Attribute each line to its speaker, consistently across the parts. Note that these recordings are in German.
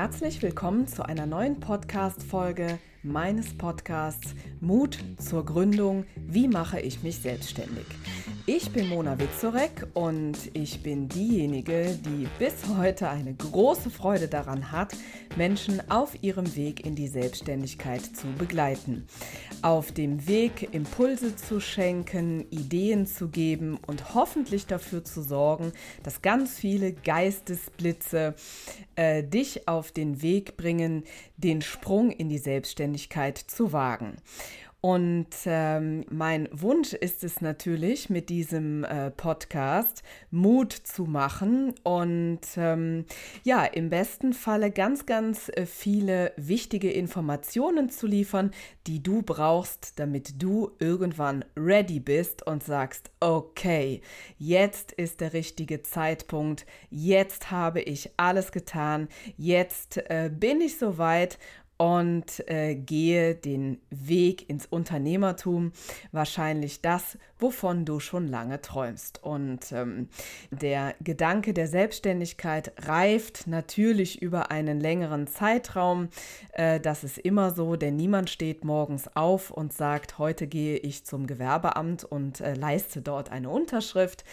Speaker 1: Herzlich willkommen zu einer neuen Podcast-Folge meines Podcasts Mut zur Gründung. Wie mache ich mich selbstständig? Ich bin Mona Witzorek und ich bin diejenige, die bis heute eine große Freude daran hat, Menschen auf ihrem Weg in die Selbstständigkeit zu begleiten. Auf dem Weg Impulse zu schenken, Ideen zu geben und hoffentlich dafür zu sorgen, dass ganz viele Geistesblitze äh, dich auf den Weg bringen, den Sprung in die Selbstständigkeit zu wagen. Und ähm, mein Wunsch ist es natürlich, mit diesem äh, Podcast Mut zu machen und ähm, ja, im besten Falle ganz, ganz äh, viele wichtige Informationen zu liefern, die du brauchst, damit du irgendwann ready bist und sagst, okay, jetzt ist der richtige Zeitpunkt, jetzt habe ich alles getan, jetzt äh, bin ich soweit und äh, gehe den Weg ins Unternehmertum, wahrscheinlich das, wovon du schon lange träumst. Und ähm, der Gedanke der Selbstständigkeit reift natürlich über einen längeren Zeitraum. Äh, das ist immer so, denn niemand steht morgens auf und sagt, heute gehe ich zum Gewerbeamt und äh, leiste dort eine Unterschrift.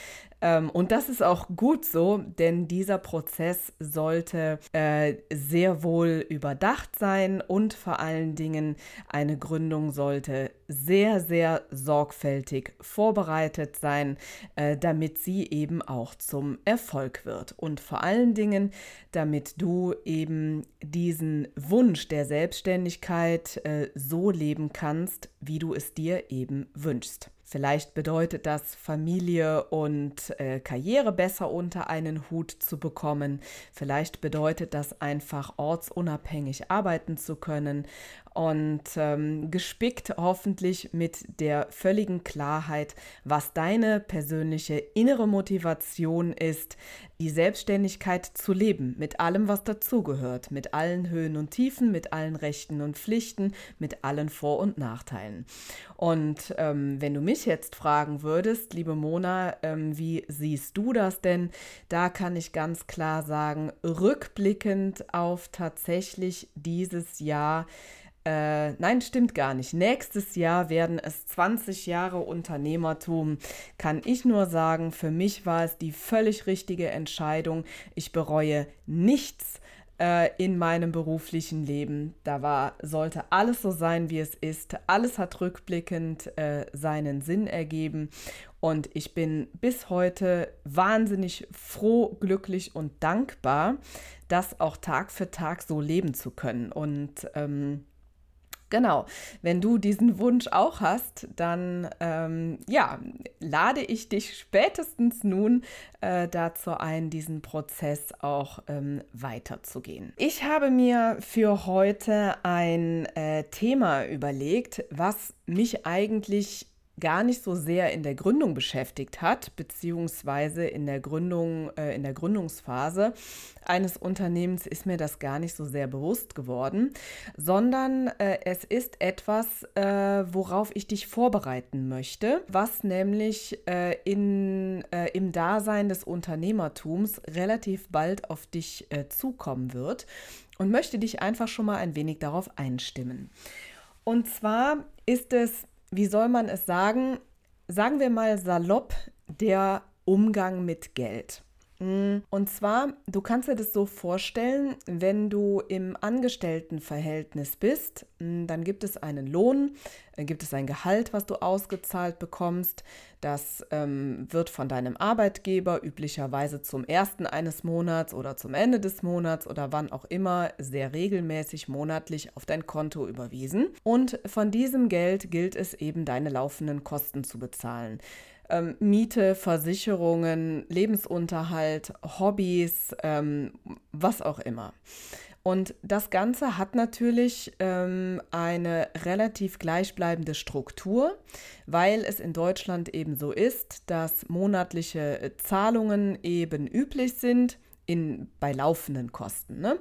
Speaker 1: Ähm, und das ist auch gut so, denn dieser Prozess sollte äh, sehr wohl überdacht sein und vor allen Dingen eine Gründung sollte sehr, sehr sorgfältig vorbereitet sein, äh, damit sie eben auch zum Erfolg wird. Und vor allen Dingen, damit du eben diesen Wunsch der Selbstständigkeit äh, so leben kannst, wie du es dir eben wünschst. Vielleicht bedeutet das, Familie und äh, Karriere besser unter einen Hut zu bekommen. Vielleicht bedeutet das einfach, ortsunabhängig arbeiten zu können und ähm, gespickt hoffentlich mit der völligen Klarheit, was deine persönliche innere Motivation ist, die Selbstständigkeit zu leben, mit allem, was dazugehört, mit allen Höhen und Tiefen, mit allen Rechten und Pflichten, mit allen Vor- und Nachteilen. Und ähm, wenn du mich jetzt fragen würdest, liebe Mona, ähm, wie siehst du das denn? Da kann ich ganz klar sagen, rückblickend auf tatsächlich dieses Jahr, äh, nein, stimmt gar nicht. Nächstes Jahr werden es 20 Jahre Unternehmertum. Kann ich nur sagen, für mich war es die völlig richtige Entscheidung. Ich bereue nichts äh, in meinem beruflichen Leben. Da war, sollte alles so sein, wie es ist. Alles hat rückblickend äh, seinen Sinn ergeben. Und ich bin bis heute wahnsinnig froh, glücklich und dankbar, das auch Tag für Tag so leben zu können. Und ähm, Genau, wenn du diesen Wunsch auch hast, dann ähm, ja, lade ich dich spätestens nun äh, dazu ein, diesen Prozess auch ähm, weiterzugehen. Ich habe mir für heute ein äh, Thema überlegt, was mich eigentlich gar nicht so sehr in der Gründung beschäftigt hat, beziehungsweise in der Gründung, äh, in der Gründungsphase eines Unternehmens ist mir das gar nicht so sehr bewusst geworden, sondern äh, es ist etwas, äh, worauf ich dich vorbereiten möchte, was nämlich äh, in, äh, im Dasein des Unternehmertums relativ bald auf dich äh, zukommen wird und möchte dich einfach schon mal ein wenig darauf einstimmen. Und zwar ist es wie soll man es sagen, sagen wir mal salopp, der Umgang mit Geld. Mm, und zwar, du kannst dir das so vorstellen, wenn du im Angestelltenverhältnis bist, mm, dann gibt es einen Lohn, äh, gibt es ein Gehalt, was du ausgezahlt bekommst. Das ähm, wird von deinem Arbeitgeber üblicherweise zum ersten eines Monats oder zum Ende des Monats oder wann auch immer sehr regelmäßig monatlich auf dein Konto überwiesen. Und von diesem Geld gilt es eben, deine laufenden Kosten zu bezahlen ähm, Miete, Versicherungen, Lebensunterhalt, Hobbys, ähm, was auch immer. Und das Ganze hat natürlich ähm, eine relativ gleichbleibende Struktur, weil es in Deutschland eben so ist, dass monatliche Zahlungen eben üblich sind in, bei laufenden Kosten. Ne?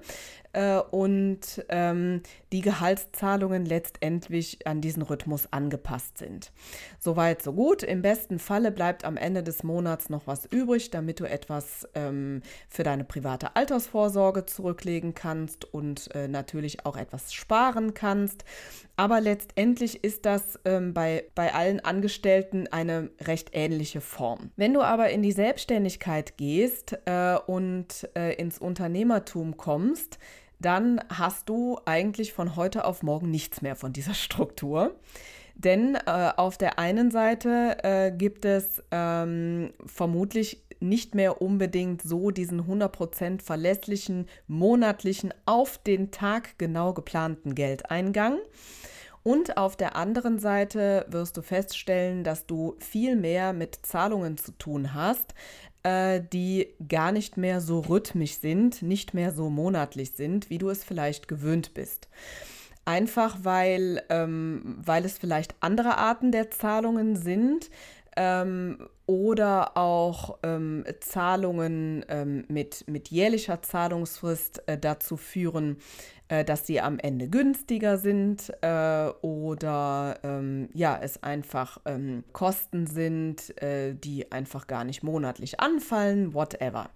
Speaker 1: Äh, und ähm, die Gehaltszahlungen letztendlich an diesen Rhythmus angepasst sind. Soweit, so gut. Im besten Falle bleibt am Ende des Monats noch was übrig, damit du etwas ähm, für deine private Altersvorsorge zurücklegen kannst und äh, natürlich auch etwas sparen kannst. Aber letztendlich ist das ähm, bei, bei allen Angestellten eine recht ähnliche Form. Wenn du aber in die Selbstständigkeit gehst äh, und äh, ins Unternehmertum kommst, dann hast du eigentlich von heute auf morgen nichts mehr von dieser Struktur. Denn äh, auf der einen Seite äh, gibt es ähm, vermutlich nicht mehr unbedingt so diesen 100% verlässlichen monatlichen auf den Tag genau geplanten Geldeingang. Und auf der anderen Seite wirst du feststellen, dass du viel mehr mit Zahlungen zu tun hast, äh, die gar nicht mehr so rhythmisch sind, nicht mehr so monatlich sind, wie du es vielleicht gewöhnt bist. Einfach weil, ähm, weil es vielleicht andere Arten der Zahlungen sind, ähm, oder auch ähm, Zahlungen ähm, mit, mit jährlicher Zahlungsfrist äh, dazu führen, äh, dass sie am Ende günstiger sind äh, oder ähm, ja, es einfach ähm, Kosten sind, äh, die einfach gar nicht monatlich anfallen, whatever.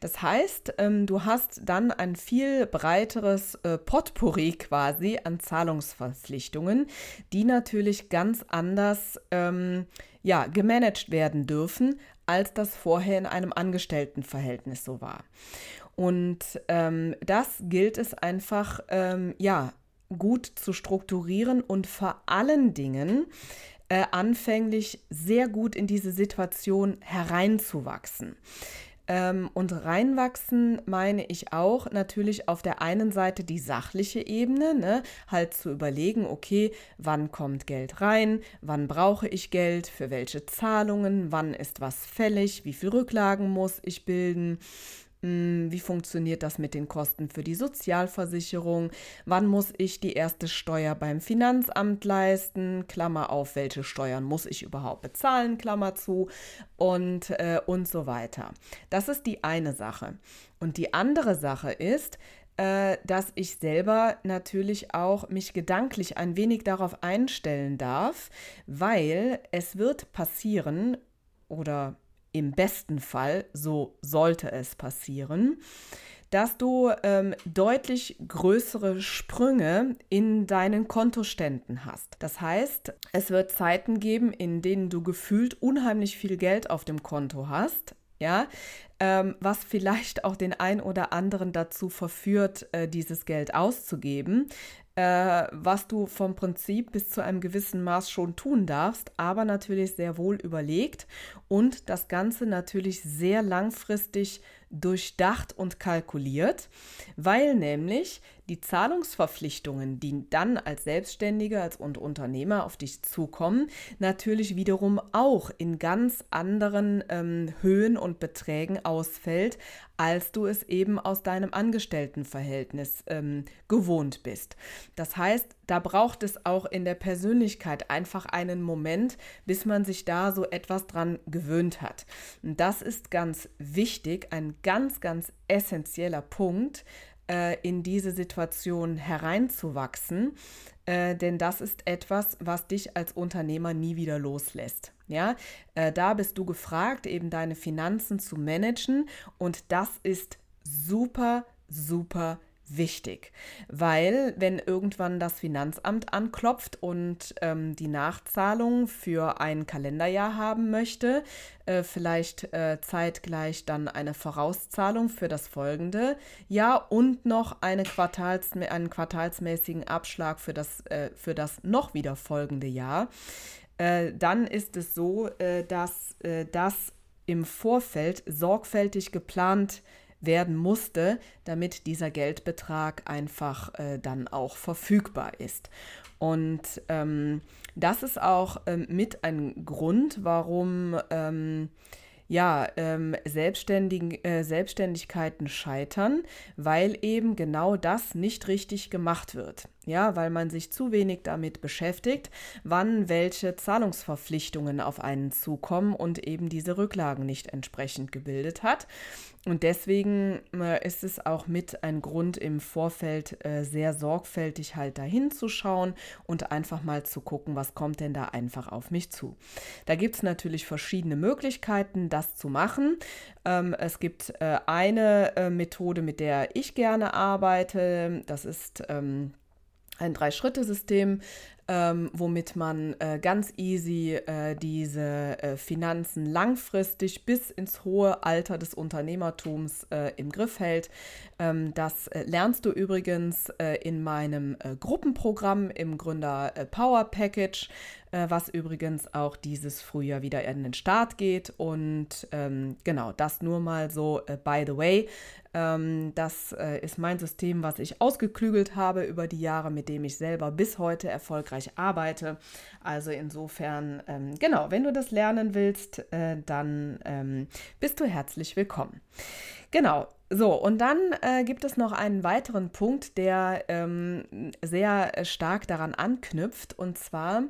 Speaker 1: Das heißt, ähm, du hast dann ein viel breiteres äh, Potpourri quasi an Zahlungsverpflichtungen, die natürlich ganz anders ähm, ja, gemanagt werden dürfen, als das vorher in einem Angestelltenverhältnis so war. Und ähm, das gilt es einfach, ähm, ja, gut zu strukturieren und vor allen Dingen äh, anfänglich sehr gut in diese Situation hereinzuwachsen. Ähm, und reinwachsen meine ich auch natürlich auf der einen Seite die sachliche Ebene, ne? halt zu überlegen, okay, wann kommt Geld rein, wann brauche ich Geld, für welche Zahlungen, wann ist was fällig, wie viel Rücklagen muss ich bilden, wie funktioniert das mit den Kosten für die Sozialversicherung? Wann muss ich die erste Steuer beim Finanzamt leisten? Klammer auf, welche Steuern muss ich überhaupt bezahlen? Klammer zu und, äh, und so weiter. Das ist die eine Sache. Und die andere Sache ist, äh, dass ich selber natürlich auch mich gedanklich ein wenig darauf einstellen darf, weil es wird passieren oder im besten Fall, so sollte es passieren, dass du ähm, deutlich größere Sprünge in deinen Kontoständen hast. Das heißt, es wird Zeiten geben, in denen du gefühlt unheimlich viel Geld auf dem Konto hast, ja, ähm, was vielleicht auch den ein oder anderen dazu verführt, äh, dieses Geld auszugeben, äh, was du vom Prinzip bis zu einem gewissen Maß schon tun darfst, aber natürlich sehr wohl überlegt und das Ganze natürlich sehr langfristig durchdacht und kalkuliert, weil nämlich die Zahlungsverpflichtungen, die dann als Selbstständiger und Unternehmer auf dich zukommen, natürlich wiederum auch in ganz anderen ähm, Höhen und Beträgen ausfällt, als du es eben aus deinem Angestelltenverhältnis ähm, gewohnt bist. Das heißt, da braucht es auch in der Persönlichkeit einfach einen Moment, bis man sich da so etwas dran gewöhnt hat. Und das ist ganz wichtig, ein ganz, ganz essentieller Punkt, äh, in diese Situation hereinzuwachsen, äh, denn das ist etwas, was dich als Unternehmer nie wieder loslässt. Ja, äh, da bist du gefragt, eben deine Finanzen zu managen und das ist super, super wichtig. Weil wenn irgendwann das Finanzamt anklopft und ähm, die Nachzahlung für ein Kalenderjahr haben möchte, äh, vielleicht äh, zeitgleich dann eine Vorauszahlung für das folgende Jahr und noch eine Quartals, einen quartalsmäßigen Abschlag für das, äh, für das noch wieder folgende Jahr, äh, dann ist es so, äh, dass äh, das im Vorfeld sorgfältig geplant wird werden musste, damit dieser Geldbetrag einfach äh, dann auch verfügbar ist. Und ähm, das ist auch ähm, mit ein Grund, warum ähm, ja, ähm, Selbstständigen, äh, Selbstständigkeiten scheitern, weil eben genau das nicht richtig gemacht wird. Ja, weil man sich zu wenig damit beschäftigt, wann welche Zahlungsverpflichtungen auf einen zukommen und eben diese Rücklagen nicht entsprechend gebildet hat. Und deswegen äh, ist es auch mit ein Grund im Vorfeld äh, sehr sorgfältig halt dahin zu schauen und einfach mal zu gucken, was kommt denn da einfach auf mich zu. Da gibt es natürlich verschiedene Möglichkeiten, das zu machen. Ähm, es gibt äh, eine Methode, mit der ich gerne arbeite. Das ist ähm, ein Drei-Schritte-System, ähm, womit man äh, ganz easy äh, diese äh, Finanzen langfristig bis ins hohe Alter des Unternehmertums äh, im Griff hält. Ähm, das äh, lernst du übrigens äh, in meinem Gruppenprogramm im Gründer Power Package was übrigens auch dieses Frühjahr wieder in den Start geht. Und ähm, genau, das nur mal so äh, by the way. Ähm, das äh, ist mein System, was ich ausgeklügelt habe über die Jahre, mit dem ich selber bis heute erfolgreich erfolgreich arbeite. Also insofern, ähm, genau, wenn du das lernen willst, äh, dann ähm, bist du herzlich willkommen. Genau, so, und dann äh, gibt es noch einen weiteren Punkt, der ähm, sehr stark daran anknüpft, und zwar,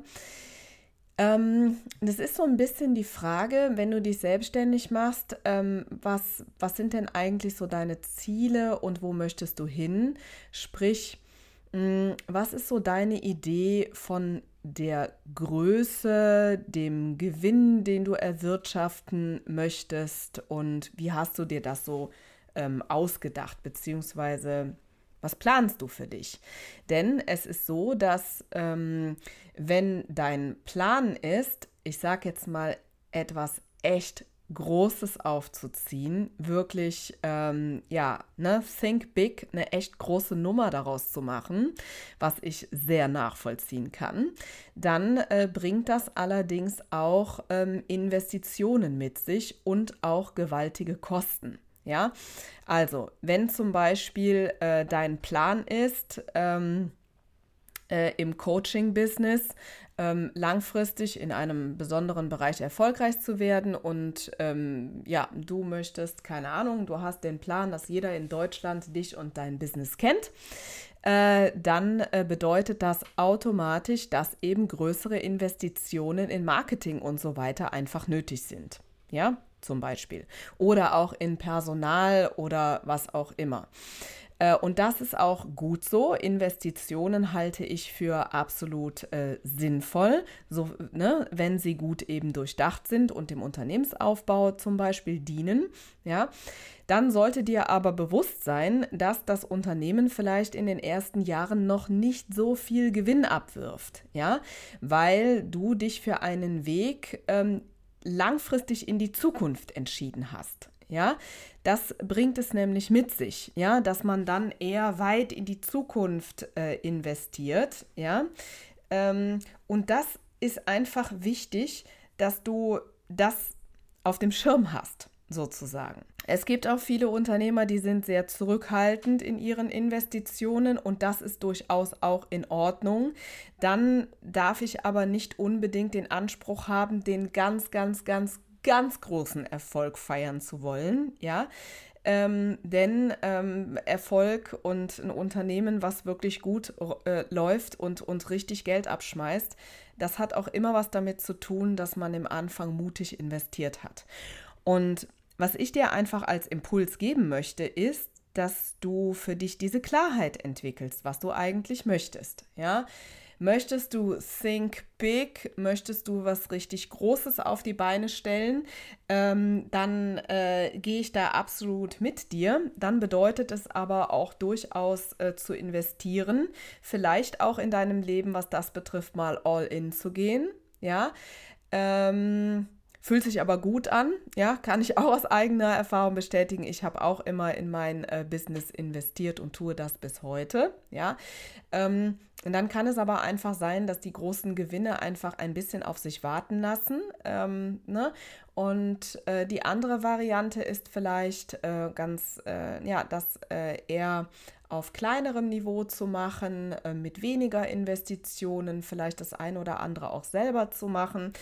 Speaker 1: ähm, das ist so ein bisschen die Frage, wenn du dich selbstständig machst, ähm, was, was sind denn eigentlich so deine Ziele und wo möchtest du hin? Sprich, Mm, was ist so deine Idee von der Größe, dem Gewinn, den du erwirtschaften möchtest und wie hast du dir das so ähm, ausgedacht, beziehungsweise was planst du für dich? Denn es ist so, dass ähm, wenn dein Plan ist, ich sage jetzt mal etwas echt Großes aufzuziehen, wirklich, ähm, ja, ne, think big, eine echt große Nummer daraus zu machen, was ich sehr nachvollziehen kann, dann äh, bringt das allerdings auch ähm, Investitionen mit sich und auch gewaltige Kosten. Ja, also wenn zum Beispiel äh, dein Plan ist, ähm, äh, im Coaching-Business ähm, langfristig in einem besonderen Bereich erfolgreich zu werden. Und ähm, ja, du möchtest, keine Ahnung, du hast den Plan, dass jeder in Deutschland dich und dein Business kennt. Äh, dann äh, bedeutet das automatisch, dass eben größere Investitionen in Marketing und so weiter einfach nötig sind. Ja, zum Beispiel. Oder auch in Personal oder was auch immer. Äh, und das ist auch gut so. Investitionen halte ich für absolut äh, sinnvoll, so, ne, wenn sie gut eben durchdacht sind und dem Unternehmensaufbau zum Beispiel dienen. Ja, dann sollte dir aber bewusst sein, dass das Unternehmen vielleicht in den ersten Jahren noch nicht so viel Gewinn abwirft, ja, weil du dich für einen Weg ähm, langfristig in die Zukunft entschieden hast. Ja, das bringt es nämlich mit sich, ja, dass man dann eher weit in die Zukunft äh, investiert, ja. Ähm, und das ist einfach wichtig, dass du das auf dem Schirm hast, sozusagen. Es gibt auch viele Unternehmer, die sind sehr zurückhaltend in ihren Investitionen und das ist durchaus auch in Ordnung. Dann darf ich aber nicht unbedingt den Anspruch haben, den ganz, ganz, ganz ganz großen Erfolg feiern zu wollen, ja. Ähm, denn ähm, Erfolg und ein Unternehmen, was wirklich gut äh, läuft und, und richtig Geld abschmeißt, das hat auch immer was damit zu tun, dass man im Anfang mutig investiert hat. Und was ich dir einfach als Impuls geben möchte, ist, dass du für dich diese Klarheit entwickelst, was du eigentlich möchtest. Ja, Möchtest du Think Big, möchtest du was richtig Großes auf die Beine stellen, ähm, dann äh, gehe ich da absolut mit dir. Dann bedeutet es aber auch durchaus äh, zu investieren, vielleicht auch in deinem Leben, was das betrifft, mal all in zu gehen. Ja. Ähm, Fühlt sich aber gut an, ja, kann ich auch aus eigener Erfahrung bestätigen. Ich habe auch immer in mein äh, Business investiert und tue das bis heute, ja. Ähm, und dann kann es aber einfach sein, dass die großen Gewinne einfach ein bisschen auf sich warten lassen. Ähm, ne? Und äh, die andere Variante ist vielleicht äh, ganz, äh, ja, das äh, eher auf kleinerem Niveau zu machen, äh, mit weniger Investitionen, vielleicht das eine oder andere auch selber zu machen.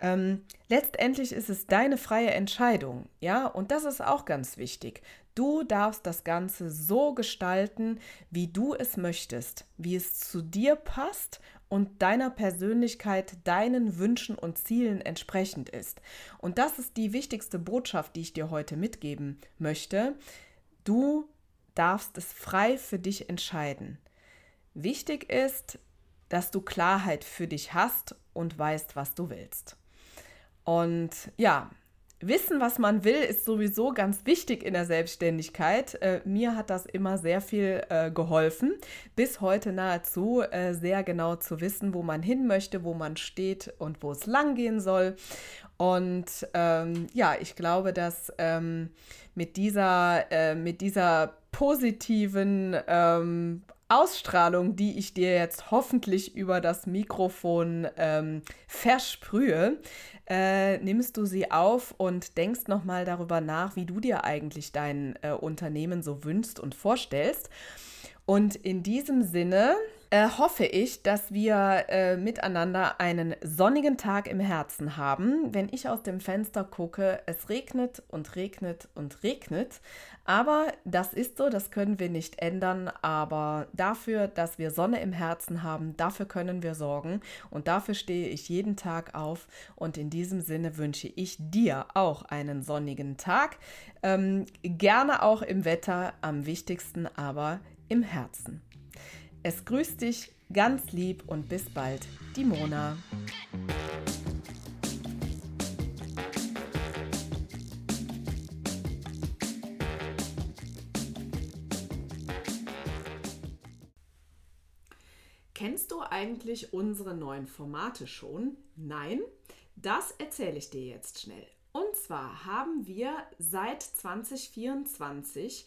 Speaker 1: Ähm, letztendlich ist es deine freie Entscheidung, ja, und das ist auch ganz wichtig. Du darfst das Ganze so gestalten, wie du es möchtest, wie es zu dir passt und deiner Persönlichkeit, deinen Wünschen und Zielen entsprechend ist. Und das ist die wichtigste Botschaft, die ich dir heute mitgeben möchte. Du darfst es frei für dich entscheiden. Wichtig ist, dass du Klarheit für dich hast und weißt, was du willst. Und ja, Wissen, was man will, ist sowieso ganz wichtig in der Selbstständigkeit. Äh, mir hat das immer sehr viel äh, geholfen, bis heute nahezu äh, sehr genau zu wissen, wo man hin möchte, wo man steht und wo es lang gehen soll. Und ähm, ja, ich glaube, dass ähm, mit, dieser, äh, mit dieser positiven ähm, Ausstrahlung, die ich dir jetzt hoffentlich über das Mikrofon ähm, versprühe, äh, nimmst du sie auf und denkst nochmal darüber nach, wie du dir eigentlich dein äh, Unternehmen so wünschst und vorstellst. Und in diesem Sinne äh, hoffe ich, dass wir äh, miteinander einen sonnigen Tag im Herzen haben. Wenn ich aus dem Fenster gucke, es regnet und regnet und regnet. Aber das ist so, das können wir nicht ändern. Aber dafür, dass wir Sonne im Herzen haben, dafür können wir sorgen. Und dafür stehe ich jeden Tag auf. Und in diesem Sinne wünsche ich dir auch einen sonnigen Tag. Ähm, gerne auch im Wetter, am wichtigsten aber im Herzen. Es grüßt dich ganz lieb und bis bald, die Mona. Kennst du eigentlich unsere neuen Formate schon? Nein? Das erzähle ich dir jetzt schnell. Und zwar haben wir seit 2024